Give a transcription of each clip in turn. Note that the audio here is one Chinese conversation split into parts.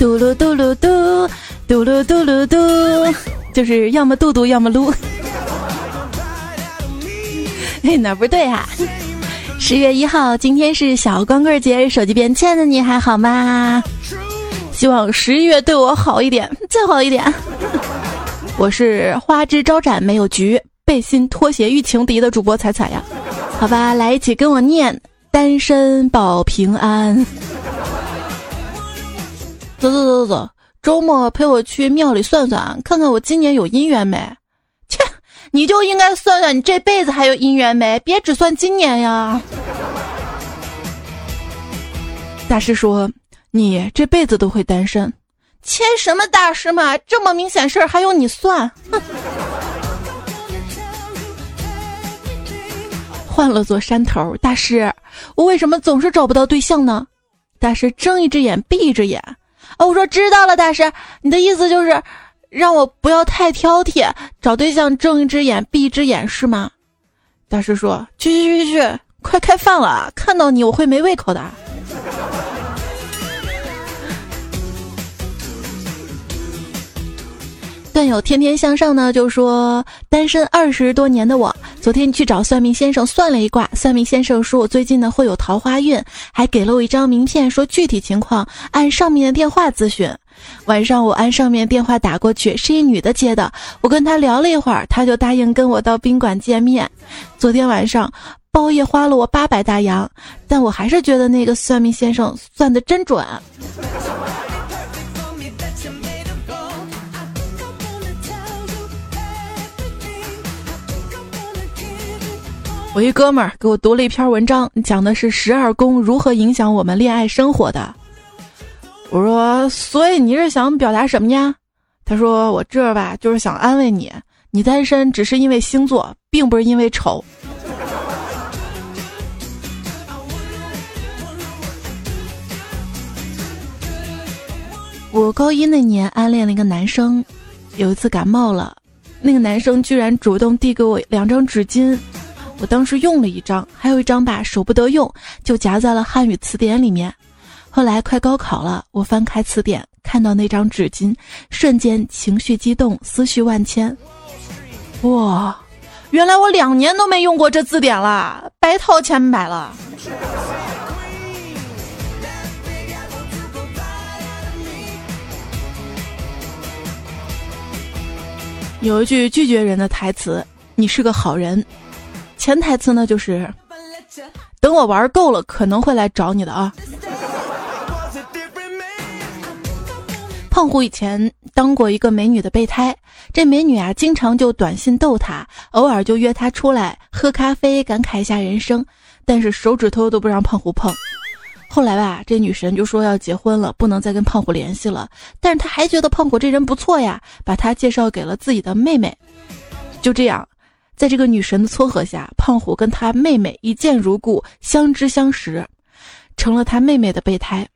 嘟噜嘟噜嘟，嘟噜嘟噜嘟，就是要么嘟嘟，要么撸。哎，哪不对啊？十月一号，今天是小光棍节，手机边亲爱的你还好吗？希望十一月对我好一点，再好一点。我是花枝招展没有局，背心拖鞋遇情敌的主播彩彩呀。好吧，来一起跟我念：单身保平安。走走走走走，周末陪我去庙里算算，看看我今年有姻缘没？切，你就应该算算你这辈子还有姻缘没，别只算今年呀。大师说。你这辈子都会单身，切什么大师嘛？这么明显事儿还用你算？换了座山头，大师，我为什么总是找不到对象呢？大师睁一只眼闭一只眼。哦，我说知道了，大师，你的意思就是让我不要太挑剔，找对象睁一只眼闭一只眼是吗？大师说：去去去去去，快开饭了，看到你我会没胃口的。段友天天向上呢，就说单身二十多年的我，昨天去找算命先生算了一卦，算命先生说我最近呢会有桃花运，还给了我一张名片，说具体情况按上面的电话咨询。晚上我按上面电话打过去，是一女的接的，我跟她聊了一会儿，她就答应跟我到宾馆见面。昨天晚上包夜花了我八百大洋，但我还是觉得那个算命先生算的真准。我一哥们儿给我读了一篇文章，讲的是十二宫如何影响我们恋爱生活的。我说，所以你是想表达什么呀？他说，我这吧就是想安慰你，你单身只是因为星座，并不是因为丑。我高一那年暗恋了一个男生，有一次感冒了，那个男生居然主动递给我两张纸巾。我当时用了一张，还有一张吧，舍不得用，就夹在了汉语词典里面。后来快高考了，我翻开词典，看到那张纸巾，瞬间情绪激动，思绪万千。哇，原来我两年都没用过这字典了，白掏钱买了。有一句拒绝人的台词：“你是个好人。”潜台词呢，就是等我玩够了，可能会来找你的啊。胖虎以前当过一个美女的备胎，这美女啊，经常就短信逗他，偶尔就约他出来喝咖啡，感慨一下人生，但是手指头都不让胖虎碰。后来吧，这女神就说要结婚了，不能再跟胖虎联系了，但是他还觉得胖虎这人不错呀，把他介绍给了自己的妹妹，就这样。在这个女神的撮合下，胖虎跟他妹妹一见如故，相知相识，成了他妹妹的备胎。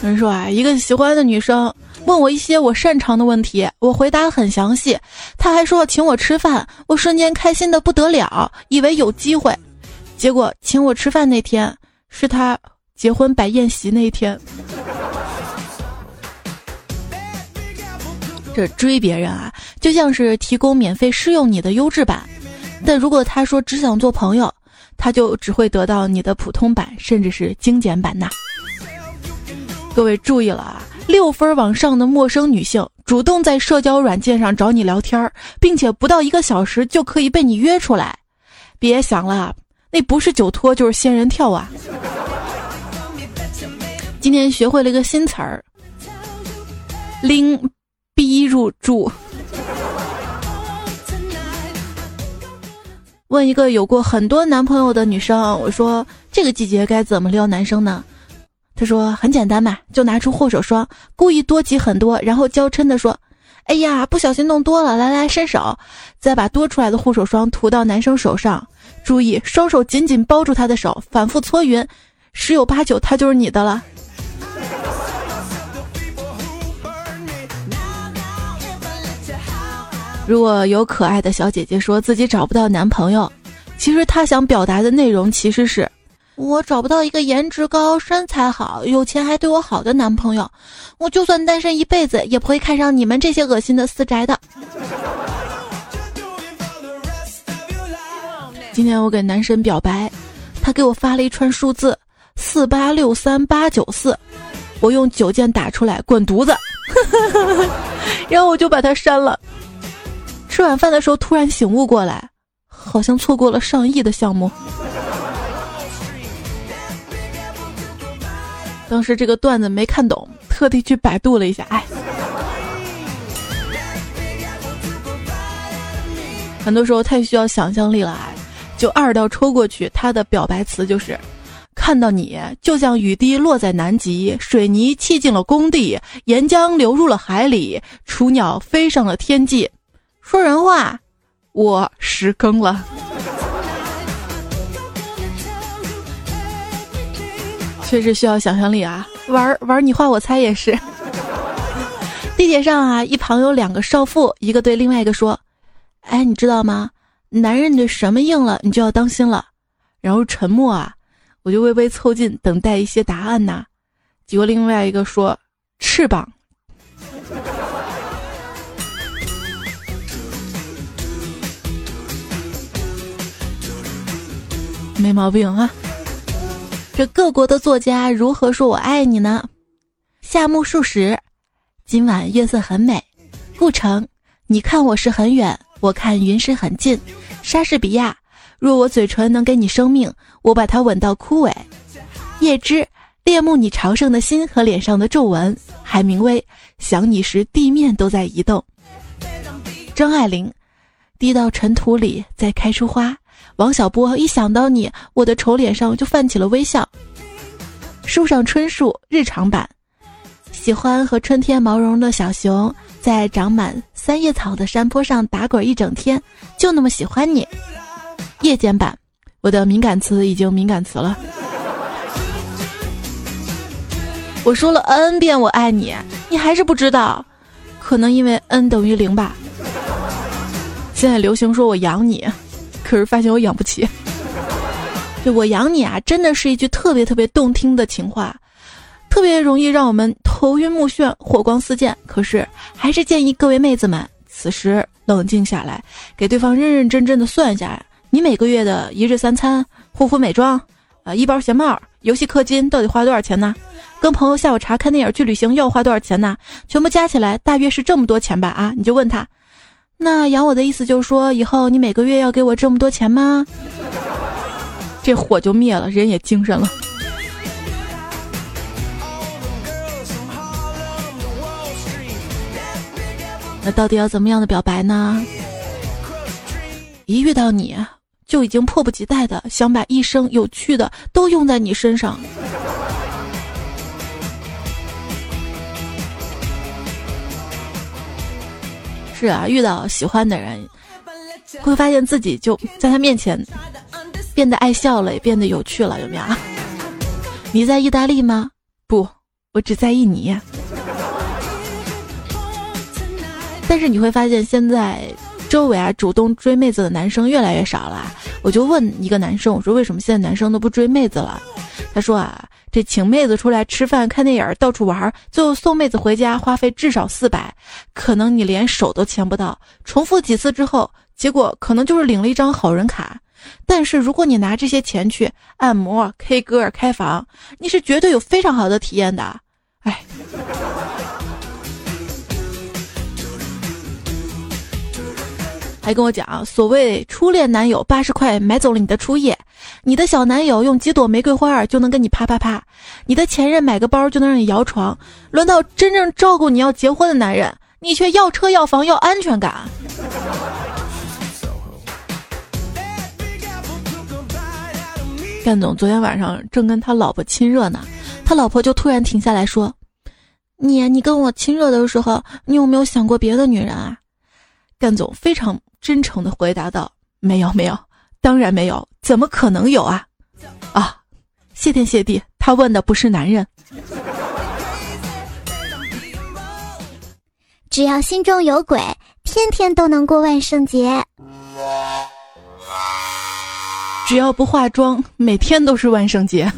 有人说啊，一个喜欢的女生问我一些我擅长的问题，我回答很详细，他还说请我吃饭，我瞬间开心的不得了，以为有机会，结果请我吃饭那天。是他结婚摆宴席那一天，这追别人啊，就像是提供免费试用你的优质版，但如果他说只想做朋友，他就只会得到你的普通版，甚至是精简版呐。各位注意了啊，六分往上的陌生女性主动在社交软件上找你聊天，并且不到一个小时就可以被你约出来，别想了。那不是酒托就是仙人跳啊！今天学会了一个新词儿，拎逼入住。问一个有过很多男朋友的女生，我说这个季节该怎么撩男生呢？她说很简单嘛，就拿出护手霜，故意多挤很多，然后娇嗔的说：“哎呀，不小心弄多了，来来伸手。”再把多出来的护手霜涂到男生手上。注意，双手紧紧包住他的手，反复搓匀，十有八九他就是你的了。如果有可爱的小姐姐说自己找不到男朋友，其实她想表达的内容其实是：我找不到一个颜值高、身材好、有钱还对我好的男朋友，我就算单身一辈子也不会看上你们这些恶心的私宅的。今天我给男神表白，他给我发了一串数字：四八六三八九四，我用九键打出来“滚犊子”，然后我就把他删了。吃晚饭的时候，突然醒悟过来，好像错过了上亿的项目。当时这个段子没看懂，特地去百度了一下，哎，很多时候太需要想象力了，哎，就二道抽过去，他的表白词就是：看到你就像雨滴落在南极，水泥砌进了工地，岩浆流入了海里，雏鸟飞上了天际。说人话，我十更了。确实需要想象力啊！玩玩你画我猜也是。地铁上啊，一旁有两个少妇，一个对另外一个说：“哎，你知道吗？男人的什么硬了，你就要当心了。”然后沉默啊，我就微微凑近，等待一些答案呐。结果另外一个说：“翅膀。”没毛病啊！这各国的作家如何说我爱你呢？夏目漱石，今晚月色很美。顾城，你看我是很远，我看云是很近。莎士比亚，若我嘴唇能给你生命，我把它吻到枯萎。叶芝，恋慕你朝圣的心和脸上的皱纹。海明威，想你时地面都在移动。张爱玲，滴到尘土里，再开出花。王小波一想到你，我的丑脸上就泛起了微笑。树上春树日常版，喜欢和春天毛茸茸的小熊在长满三叶草的山坡上打滚一整天，就那么喜欢你。夜间版，我的敏感词已经敏感词了。我说了 n 遍我爱你，你还是不知道，可能因为 n 等于零吧。现在流行说我养你。可是发现我养不起，就我养你啊，真的是一句特别特别动听的情话，特别容易让我们头晕目眩、火光四溅。可是还是建议各位妹子们，此时冷静下来，给对方认认真真的算一下，你每个月的一日三餐、护肤美妆、啊衣包鞋帽、游戏氪金到底花多少钱呢？跟朋友下午茶、看电影、去旅行要花多少钱呢？全部加起来大约是这么多钱吧？啊，你就问他。那养我的意思就是说，以后你每个月要给我这么多钱吗？这火就灭了，人也精神了。那到底要怎么样的表白呢？一遇到你就已经迫不及待的想把一生有趣的都用在你身上。是啊，遇到喜欢的人，会发现自己就在他面前变得爱笑了，也变得有趣了，有没有？你在意大利吗？不，我只在意你。但是你会发现，现在周围啊，主动追妹子的男生越来越少了。我就问一个男生，我说为什么现在男生都不追妹子了？他说啊。这请妹子出来吃饭、看电影、到处玩，最后送妹子回家，花费至少四百，可能你连手都牵不到。重复几次之后，结果可能就是领了一张好人卡。但是如果你拿这些钱去按摩、K 歌、开房，你是绝对有非常好的体验的。哎。还跟我讲啊，所谓初恋男友八十块买走了你的初夜，你的小男友用几朵玫瑰花就能跟你啪啪啪，你的前任买个包就能让你摇床，轮到真正照顾你要结婚的男人，你却要车要房要安全感。干总昨天晚上正跟他老婆亲热呢，他老婆就突然停下来说：“你你跟我亲热的时候，你有没有想过别的女人啊？”干总非常。真诚的回答道：“没有，没有，当然没有，怎么可能有啊？啊，谢天谢地，他问的不是男人。只要心中有鬼，天天都能过万圣节。只要不化妆，每天都是万圣节。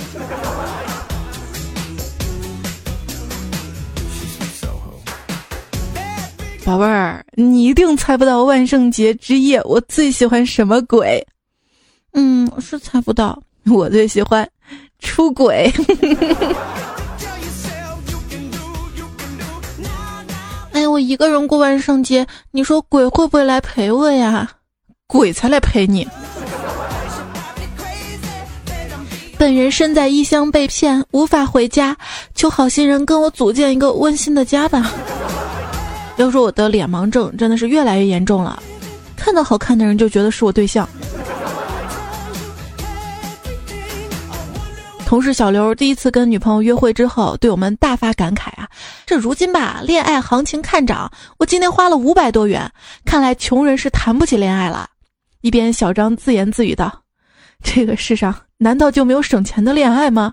宝贝儿，你一定猜不到万圣节之夜我最喜欢什么鬼？嗯，是猜不到。我最喜欢出轨。哎，我一个人过万圣节，你说鬼会不会来陪我呀？鬼才来陪你。本人身在异乡被骗，无法回家，求好心人跟我组建一个温馨的家吧。要说我的脸盲症真的是越来越严重了，看到好看的人就觉得是我对象。同事小刘第一次跟女朋友约会之后，对我们大发感慨啊！这如今吧，恋爱行情看涨，我今天花了五百多元，看来穷人是谈不起恋爱了。一边小张自言自语道：“这个世上难道就没有省钱的恋爱吗？”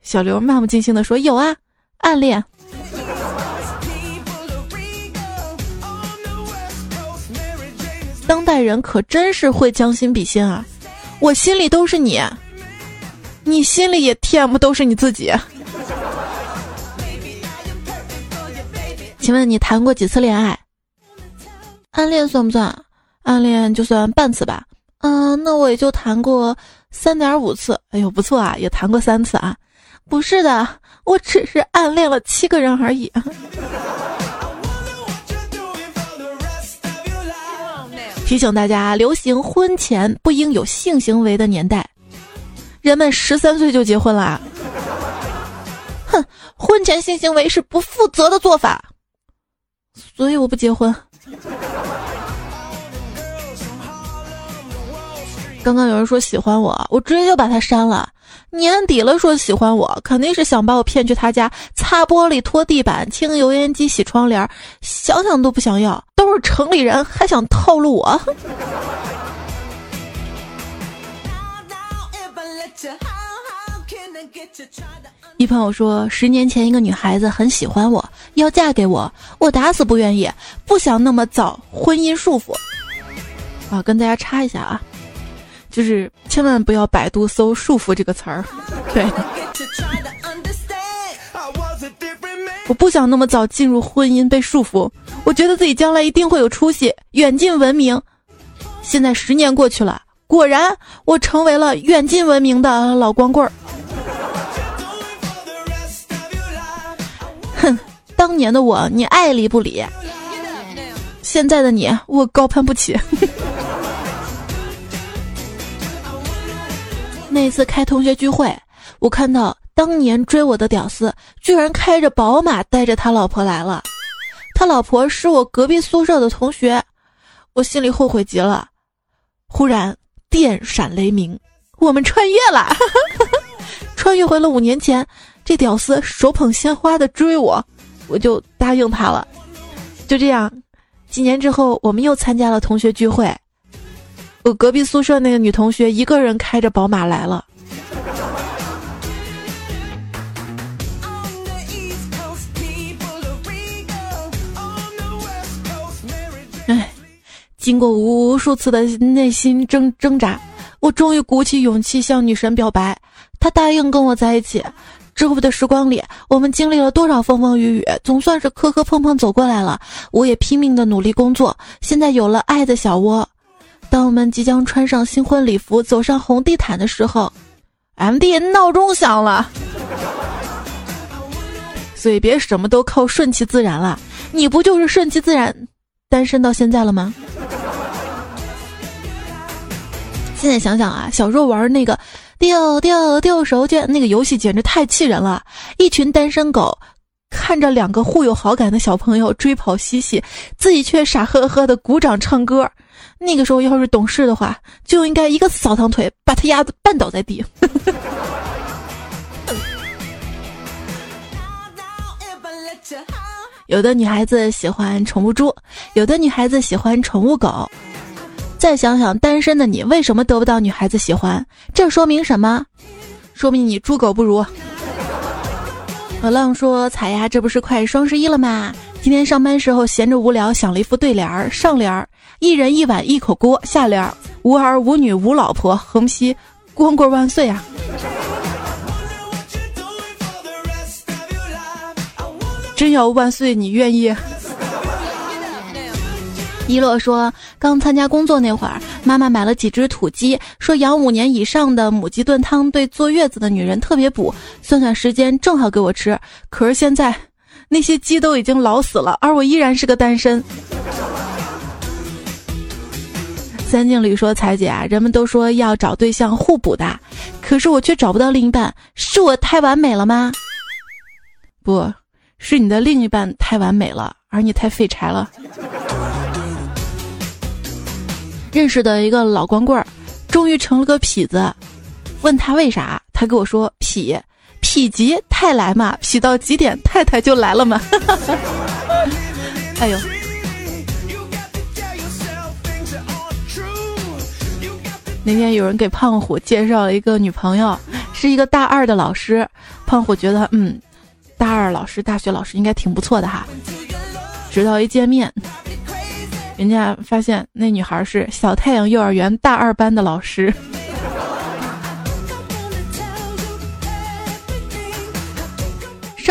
小刘漫不经心地说：“有啊，暗恋。”当代人可真是会将心比心啊！我心里都是你，你心里也 TM 都是你自己。请问你谈过几次恋爱？暗恋算不算？暗恋就算半次吧。嗯，那我也就谈过三点五次。哎呦，不错啊，也谈过三次啊。不是的，我只是暗恋了七个人而已。提醒大家，流行婚前不应有性行为的年代，人们十三岁就结婚了。哼，婚前性行为是不负责的做法，所以我不结婚。刚刚有人说喜欢我，我直接就把他删了。年底了说喜欢我，肯定是想把我骗去他家擦玻璃、拖地板、清油烟机、洗窗帘，想想都不想要。都是城里人，还想套路我？一朋友说，十年前一个女孩子很喜欢我，要嫁给我，我打死不愿意，不想那么早婚姻束缚。啊，跟大家插一下啊。就是千万不要百度搜“束缚”这个词儿，对。我不想那么早进入婚姻被束缚，我觉得自己将来一定会有出息，远近闻名。现在十年过去了，果然我成为了远近闻名的老光棍儿。哼，当年的我你爱理不理，现在的你我高攀不起。那次开同学聚会，我看到当年追我的屌丝居然开着宝马带着他老婆来了，他老婆是我隔壁宿舍的同学，我心里后悔极了。忽然电闪雷鸣，我们穿越了，穿越回了五年前。这屌丝手捧鲜花的追我，我就答应他了。就这样，几年之后，我们又参加了同学聚会。我隔壁宿舍那个女同学一个人开着宝马来了。哎，经过无数次的内心挣挣扎，我终于鼓起勇气向女神表白，她答应跟我在一起。之后的时光里，我们经历了多少风风雨雨，总算是磕磕碰碰走过来了。我也拼命的努力工作，现在有了爱的小窝。当我们即将穿上新婚礼服，走上红地毯的时候，M D 闹钟响了。所以别什么都靠顺其自然了，你不就是顺其自然单身到现在了吗？现在想想啊，小时候玩那个丢丢丢手绢那个游戏，简直太气人了。一群单身狗看着两个互有好感的小朋友追跑嬉戏，自己却傻呵呵的鼓掌唱歌。那个时候要是懂事的话，就应该一个扫堂腿把他丫子绊倒在地。有的女孩子喜欢宠物猪，有的女孩子喜欢宠物狗。再想想单身的你为什么得不到女孩子喜欢？这说明什么？说明你猪狗不如。老浪说：“彩呀，这不是快双十一了吗？今天上班时候闲着无聊，想了一副对联儿：上联儿一人一碗一口锅，下联儿无儿无女无老婆，横批光棍万岁啊！真要万岁，你愿意？一乐说，刚参加工作那会儿，妈妈买了几只土鸡，说养五年以上的母鸡炖汤对坐月子的女人特别补，算算时间正好给我吃。可是现在，那些鸡都已经老死了，而我依然是个单身。三镜里说：“彩姐啊，人们都说要找对象互补的，可是我却找不到另一半，是我太完美了吗？不是你的另一半太完美了，而你太废柴了。”认识的一个老光棍儿，终于成了个痞子。问他为啥，他跟我说：“痞，痞极太来嘛，痞到极点，太太就来了嘛。”哎呦！那天有人给胖虎介绍了一个女朋友，是一个大二的老师。胖虎觉得，嗯，大二老师、大学老师应该挺不错的哈。直到一见面。人家发现那女孩是小太阳幼儿园大二班的老师。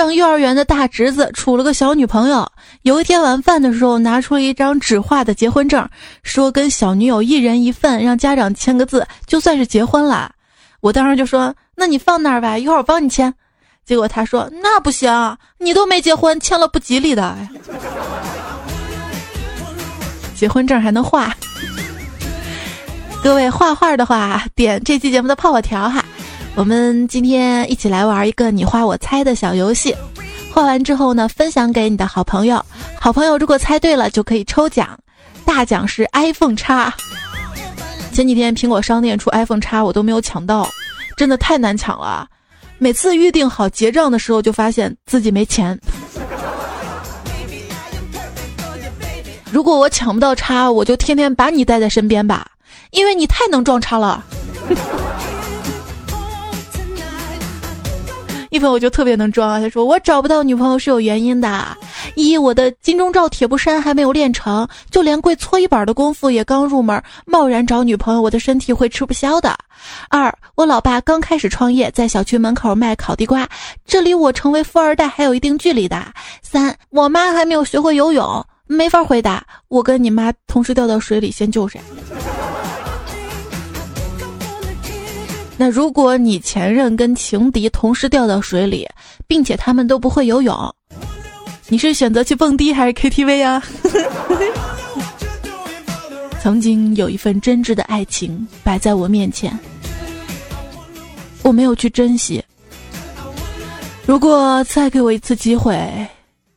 上幼儿园的大侄子处了个小女朋友，有一天晚饭的时候拿出了一张纸画的结婚证，说跟小女友一人一份，让家长签个字，就算是结婚了。我当时就说：“那你放那儿吧，一会儿我帮你签。”结果他说：“那不行，你都没结婚，签了不吉利的。”结婚证还能画，各位画画的话，点这期节目的泡泡条哈。我们今天一起来玩一个你画我猜的小游戏，画完之后呢，分享给你的好朋友。好朋友如果猜对了，就可以抽奖，大奖是 iPhone 叉。前几天苹果商店出 iPhone 叉，我都没有抢到，真的太难抢了。每次预定好结账的时候，就发现自己没钱。如果我抢不到叉，我就天天把你带在身边吧，因为你太能撞叉了。一朋友就特别能装啊，他说我找不到女朋友是有原因的：一，我的金钟罩铁布衫还没有练成，就连跪搓衣板的功夫也刚入门，贸然找女朋友，我的身体会吃不消的；二，我老爸刚开始创业，在小区门口卖烤地瓜，这离我成为富二代还有一定距离的；三，我妈还没有学会游泳。没法回答，我跟你妈同时掉到水里，先救谁？那如果你前任跟情敌同时掉到水里，并且他们都不会游泳，你是选择去蹦迪还是 KTV 啊？曾经有一份真挚的爱情摆在我面前，我没有去珍惜。如果再给我一次机会。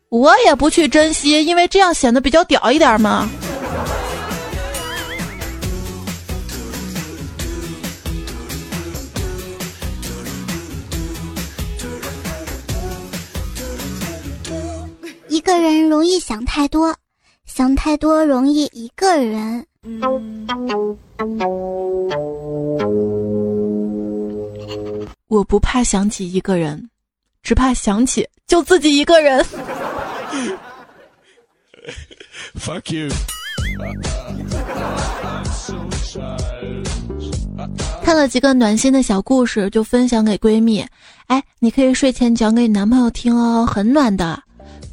我也不去珍惜，因为这样显得比较屌一点嘛。个人容易想太多，想太多容易一个人。我不怕想起一个人，只怕想起就自己一个人。Fuck you！看了几个暖心的小故事，就分享给闺蜜。哎，你可以睡前讲给你男朋友听哦，很暖的。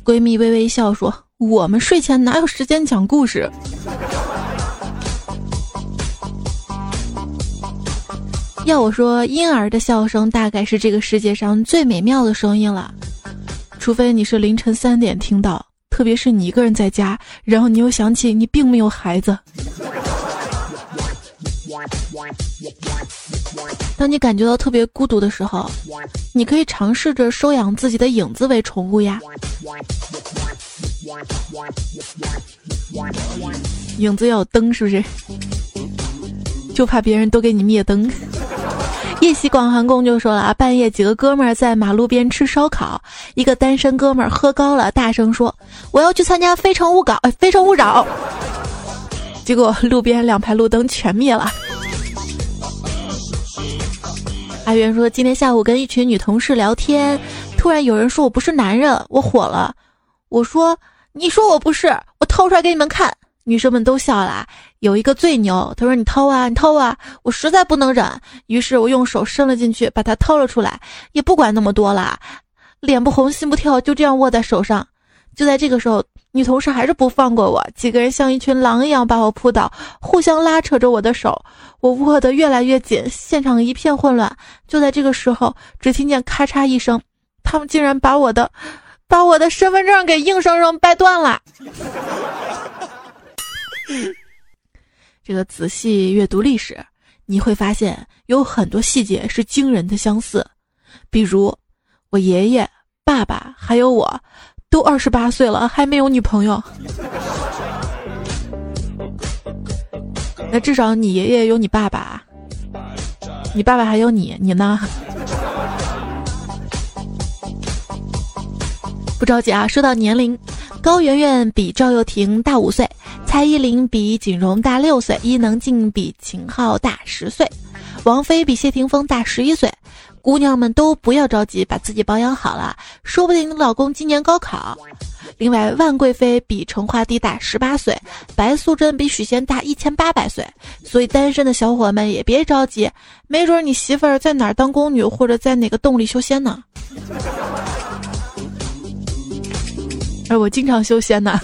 闺蜜微微笑说：“我们睡前哪有时间讲故事？”要我说，婴儿的笑声大概是这个世界上最美妙的声音了。除非你是凌晨三点听到，特别是你一个人在家，然后你又想起你并没有孩子。当你感觉到特别孤独的时候，你可以尝试着收养自己的影子为宠物呀。影子要有灯，是不是？就怕别人都给你灭灯。夜袭广寒宫就说了啊，半夜几个哥们儿在马路边吃烧烤，一个单身哥们儿喝高了，大声说：“我要去参加《非诚勿扰》。”《非诚勿扰》，结果路边两排路灯全灭了。阿元说，今天下午跟一群女同事聊天，突然有人说我不是男人，我火了。我说：“你说我不是，我掏出来给你们看。女生们都笑了。有一个最牛，他说：“你掏啊，你掏啊！”我实在不能忍，于是我用手伸了进去，把它掏了出来，也不管那么多了，脸不红心不跳，就这样握在手上。就在这个时候，女同事还是不放过我，几个人像一群狼一样把我扑倒，互相拉扯着我的手，我握得越来越紧，现场一片混乱。就在这个时候，只听见咔嚓一声，他们竟然把我的，把我的身份证给硬生生掰断了。这个仔细阅读历史，你会发现有很多细节是惊人的相似，比如我爷爷、爸爸还有我。都二十八岁了，还没有女朋友。那至少你爷爷有你爸爸，你爸爸还有你，你呢？不着急啊，说到年龄，高圆圆比赵又廷大五岁，蔡依林比锦荣大六岁，伊能静比秦昊大十岁，王菲比谢霆锋大十一岁。姑娘们都不要着急，把自己保养好了，说不定你老公今年高考。另外，万贵妃比成华帝大十八岁，白素贞比许仙大一千八百岁，所以单身的小伙们也别着急，没准你媳妇儿在哪儿当宫女，或者在哪个洞里修仙呢。而我经常修仙呢。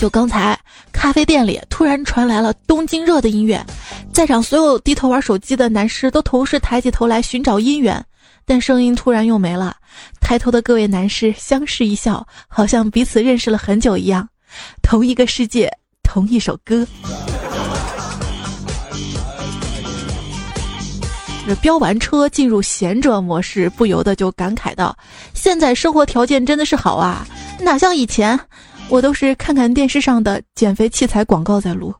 就刚才，咖啡店里突然传来了《东京热》的音乐。在场所有低头玩手机的男士都同时抬起头来寻找姻缘，但声音突然又没了。抬头的各位男士相视一笑，好像彼此认识了很久一样。同一个世界，同一首歌。这飙完车进入贤者模式，不由得就感慨道：“现在生活条件真的是好啊，哪像以前，我都是看看电视上的减肥器材广告在录。”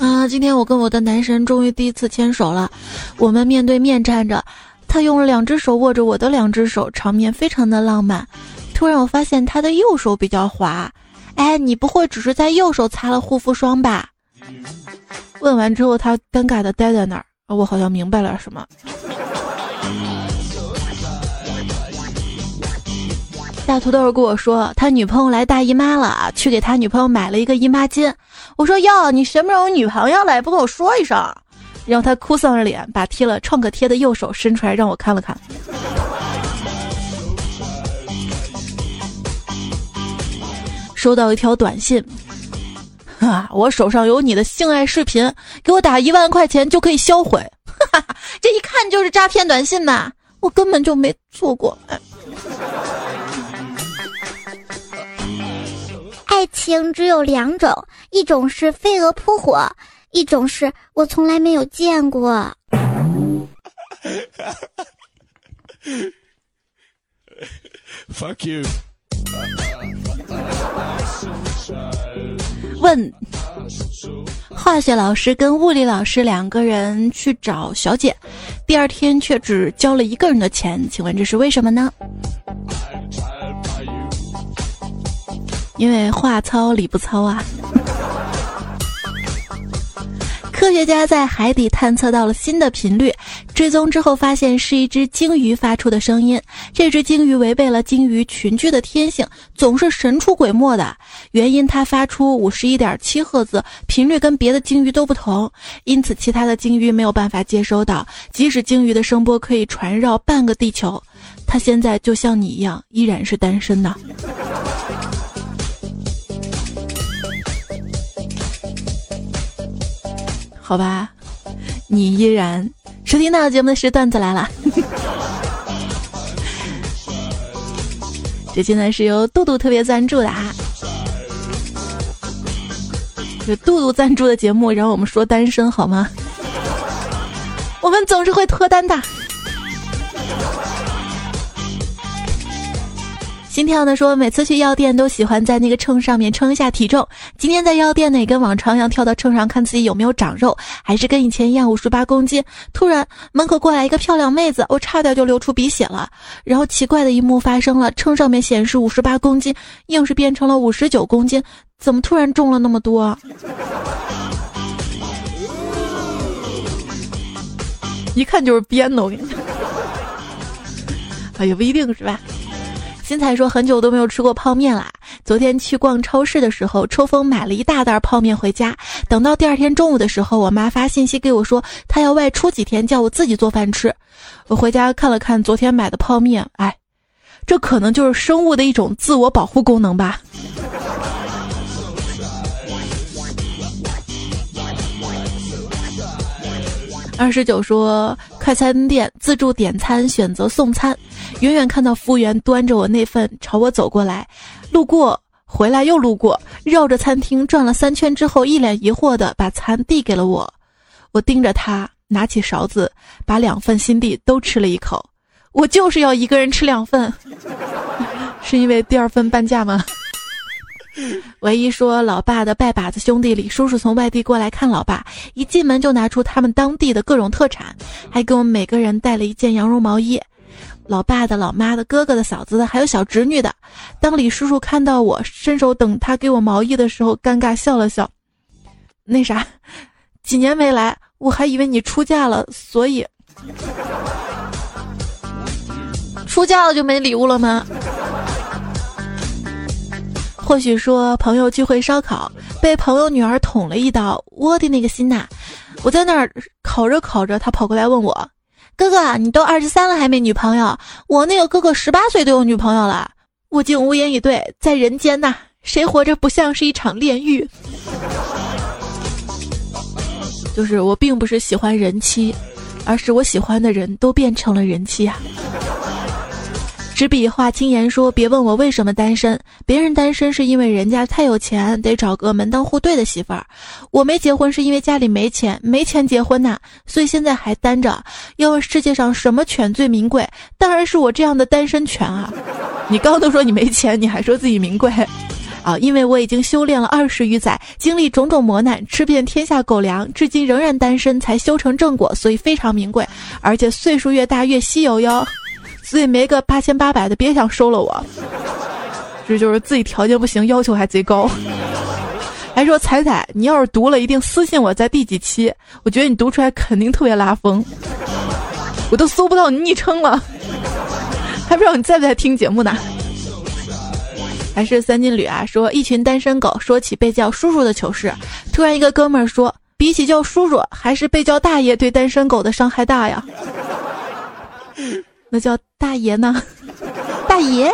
啊，今天我跟我的男神终于第一次牵手了，我们面对面站着，他用两只手握着我的两只手，场面非常的浪漫。突然我发现他的右手比较滑，哎，你不会只是在右手擦了护肤霜吧？问完之后，他尴尬的呆在那儿，我好像明白了什么。大土豆跟我说，他女朋友来大姨妈了，去给他女朋友买了一个姨妈巾。我说哟，你什么时候有女朋友了？也不跟我说一声。然后他哭丧着脸，把贴了创可贴的右手伸出来让我看了看。收到一条短信，哈，我手上有你的性爱视频，给我打一万块钱就可以销毁。哈哈，这一看就是诈骗短信呐，我根本就没做过。爱情只有两种，一种是飞蛾扑火，一种是我从来没有见过。Fuck you。问，化学老师跟物理老师两个人去找小姐，第二天却只交了一个人的钱，请问这是为什么呢？因为话糙理不糙啊！科学家在海底探测到了新的频率，追踪之后发现是一只鲸鱼发出的声音。这只鲸鱼违背了鲸鱼群居的天性，总是神出鬼没的。原因它发出五十一点七赫兹频率，跟别的鲸鱼都不同，因此其他的鲸鱼没有办法接收到。即使鲸鱼的声波可以传绕半个地球，它现在就像你一样，依然是单身的。好吧，你依然收听到节目的是段子来了。这期呢是由杜杜特别赞助的啊，这杜杜赞助的节目，让我们说单身好吗？我们总是会脱单的。心跳呢说，每次去药店都喜欢在那个秤上面称一下体重。今天在药店呢，也跟往常一样跳到秤上看自己有没有长肉，还是跟以前一样五十八公斤。突然门口过来一个漂亮妹子，我差点就流出鼻血了。然后奇怪的一幕发生了，秤上面显示五十八公斤，硬是变成了五十九公斤，怎么突然重了那么多？一看就是编的。我跟你讲，啊，也不一定是吧。新彩说很久都没有吃过泡面啦。昨天去逛超市的时候，抽风买了一大袋泡面回家。等到第二天中午的时候，我妈发信息给我说，她要外出几天，叫我自己做饭吃。我回家看了看昨天买的泡面，哎，这可能就是生物的一种自我保护功能吧。二十九说，快餐店自助点餐选择送餐，远远看到服务员端着我那份朝我走过来，路过回来又路过，绕着餐厅转了三圈之后，一脸疑惑的把餐递给了我。我盯着他，拿起勺子，把两份新地都吃了一口。我就是要一个人吃两份，是因为第二份半价吗？唯一说老爸的拜把子兄弟李叔叔从外地过来看老爸，一进门就拿出他们当地的各种特产，还给我们每个人带了一件羊绒毛衣。老爸的、老妈的、哥哥的、嫂子的，还有小侄女的。当李叔叔看到我伸手等他给我毛衣的时候，尴尬笑了笑。那啥，几年没来，我还以为你出嫁了，所以出嫁了就没礼物了吗？或许说朋友聚会烧烤，被朋友女儿捅了一刀，我的那个心呐！我在那儿烤着烤着，他跑过来问我：“哥哥，你都二十三了还没女朋友？我那个哥哥十八岁都有女朋友了。”我竟无言以对。在人间呐，谁活着不像是一场炼狱？就是我并不是喜欢人妻，而是我喜欢的人都变成了人妻啊。执笔画青言说：“别问我为什么单身，别人单身是因为人家太有钱，得找个门当户对的媳妇儿。我没结婚是因为家里没钱，没钱结婚呐，所以现在还单着。要问世界上什么犬最名贵，当然是我这样的单身犬啊！你刚都说你没钱，你还说自己名贵啊？因为我已经修炼了二十余载，经历种种磨难，吃遍天下狗粮，至今仍然单身，才修成正果，所以非常名贵，而且岁数越大越稀有哟。”所以没个八千八百的，别想收了我。这就是自己条件不行，要求还贼高。还说彩彩，你要是读了一定私信我在第几期，我觉得你读出来肯定特别拉风。我都搜不到你昵称了，还不知道你在不在听节目呢。还是三金旅啊，说一群单身狗说起被叫叔叔的糗事，突然一个哥们儿说，比起叫叔叔，还是被叫大爷对单身狗的伤害大呀。那叫大爷呢？大爷。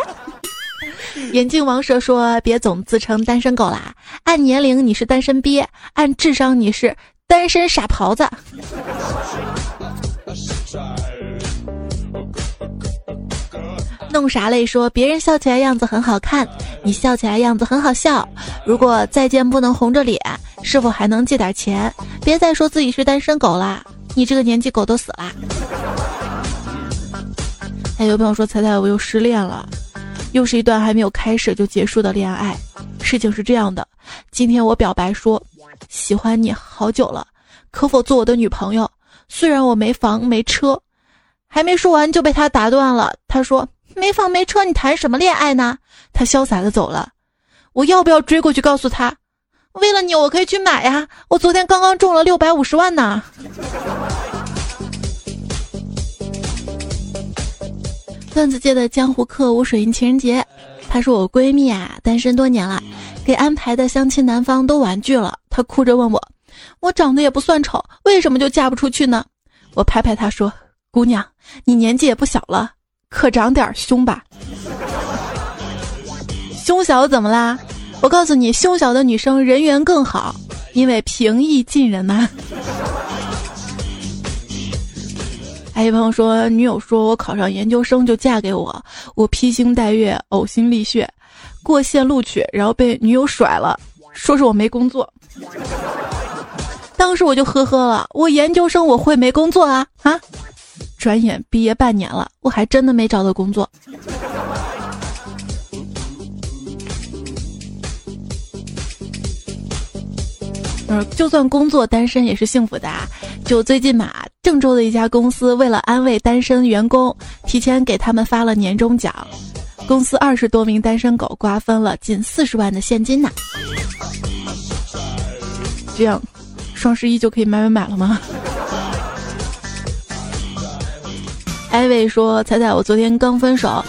眼镜王蛇说：“别总自称单身狗啦，按年龄你是单身鳖，按智商你是单身傻狍子。”弄啥嘞？说别人笑起来样子很好看，你笑起来样子很好笑。如果再见不能红着脸，是否还能借点钱？别再说自己是单身狗啦，你这个年纪狗都死啦。有朋友说：“彩彩，我又失恋了，又是一段还没有开始就结束的恋爱。事情是这样的，今天我表白说喜欢你好久了，可否做我的女朋友？虽然我没房没车，还没说完就被他打断了。他说没房没车，你谈什么恋爱呢？他潇洒的走了。我要不要追过去告诉他？为了你，我可以去买呀！我昨天刚刚中了六百五十万呢。”段子界的江湖客无水印情人节，她是我闺蜜啊，单身多年了，给安排的相亲男方都婉拒了。她哭着问我：“我长得也不算丑，为什么就嫁不出去呢？”我拍拍她说：“姑娘，你年纪也不小了，可长点胸吧。胸小怎么啦？我告诉你，胸小的女生人缘更好，因为平易近人呐。”还有朋友说，女友说我考上研究生就嫁给我，我披星戴月、呕心沥血，过线录取，然后被女友甩了，说是我没工作。当时我就呵呵了，我研究生我会没工作啊啊！转眼毕业半年了，我还真的没找到工作。就算工作单身也是幸福的啊。就最近嘛，郑州的一家公司为了安慰单身员工，提前给他们发了年终奖，公司二十多名单身狗瓜分了近四十万的现金呢。这样，双十一就可以买买买了吗？艾薇说：“彩彩，我昨天刚分手。”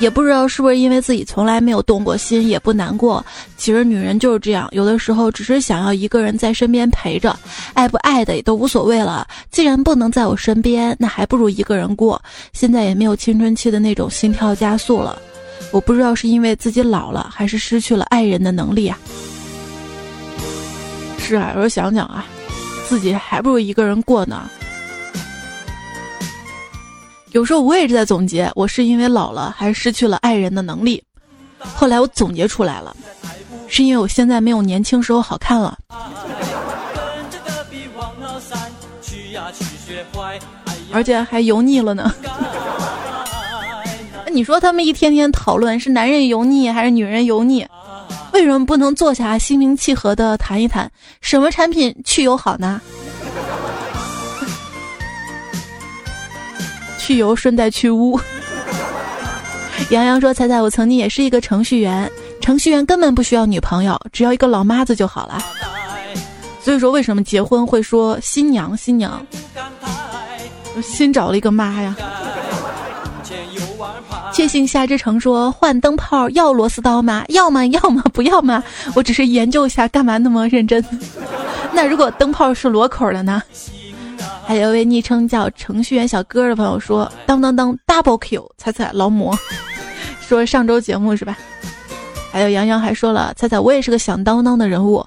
也不知道是不是因为自己从来没有动过心，也不难过。其实女人就是这样，有的时候只是想要一个人在身边陪着，爱不爱的也都无所谓了。既然不能在我身边，那还不如一个人过。现在也没有青春期的那种心跳加速了。我不知道是因为自己老了，还是失去了爱人的能力啊。是啊，有时候想想啊，自己还不如一个人过呢。有时候我也是在总结，我是因为老了，还是失去了爱人的能力？后来我总结出来了，是因为我现在没有年轻时候好看了，而且还油腻了呢。那 你说他们一天天讨论是男人油腻还是女人油腻？为什么不能坐下心平气和的谈一谈，什么产品去油好呢？去油顺带去污。杨洋说：“猜猜，我曾经也是一个程序员，程序员根本不需要女朋友，只要一个老妈子就好了。所以说，为什么结婚会说新娘新娘？新找了一个妈呀。”确信夏之城说：“换灯泡要螺丝刀吗？要吗？要吗？不要吗？我只是研究一下，干嘛那么认真？那如果灯泡是螺口的呢？”还有一位昵称叫程序员小哥的朋友说：“当当当，double Q，彩彩劳模，说上周节目是吧？”还有杨洋还说了：“彩彩，我也是个响当当的人物，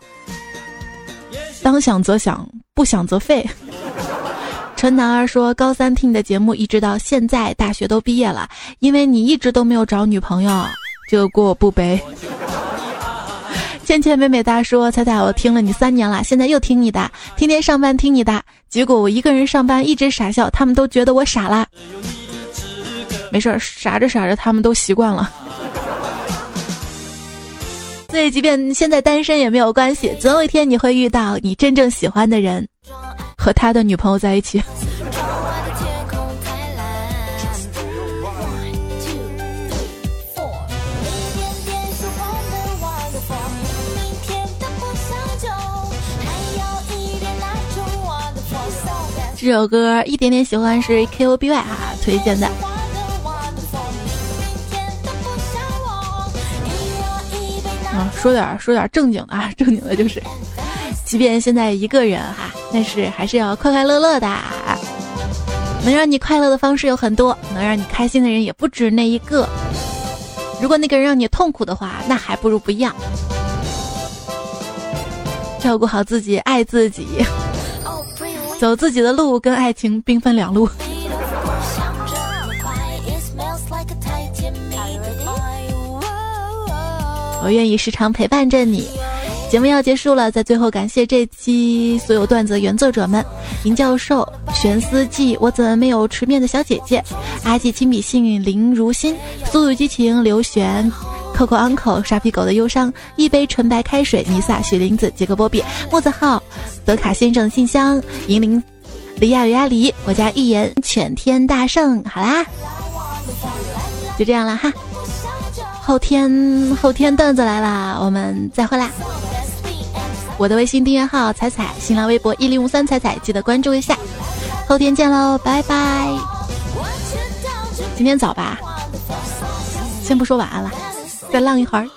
当想则响，不想则废。”陈男儿说：“高三听你的节目，一直到现在，大学都毕业了，因为你一直都没有找女朋友，就过不悲。”倩倩美美哒说：“彩彩，我听了你三年了，现在又听你的，天天上班听你的，结果我一个人上班一直傻笑，他们都觉得我傻了。没事儿，傻着傻着他们都习惯了。所以，即便现在单身也没有关系，总有一天你会遇到你真正喜欢的人，和他的女朋友在一起。”这首歌一点点喜欢是 K O B Y 哈推荐的。啊，说点说点正经的啊，正经的就是，即便现在一个人哈，但是还是要快快乐乐的。能让你快乐的方式有很多，能让你开心的人也不止那一个。如果那个人让你痛苦的话，那还不如不要。照顾好自己，爱自己。走自己的路，跟爱情兵分两路。我愿意时常陪伴着你。节目要结束了，在最后感谢这期所有段子原作者们：林教授、玄思记、我怎么没有吃面的小姐姐、阿纪亲笔信、林如新、速度激情、刘璇。Coco Uncle、沙皮狗的忧伤、一杯纯白开水、尼萨、雪林子、杰克波比、木子浩、德卡先生信箱、银铃、李亚李亚里、我家一言、犬天大圣。好啦，就这样了哈。后天后天段子来啦，我们再会啦。我的微信订阅号彩彩，新浪微博一零五三彩彩，记得关注一下。后天见喽，拜拜。今天早吧，先不说晚安了。再浪一会儿。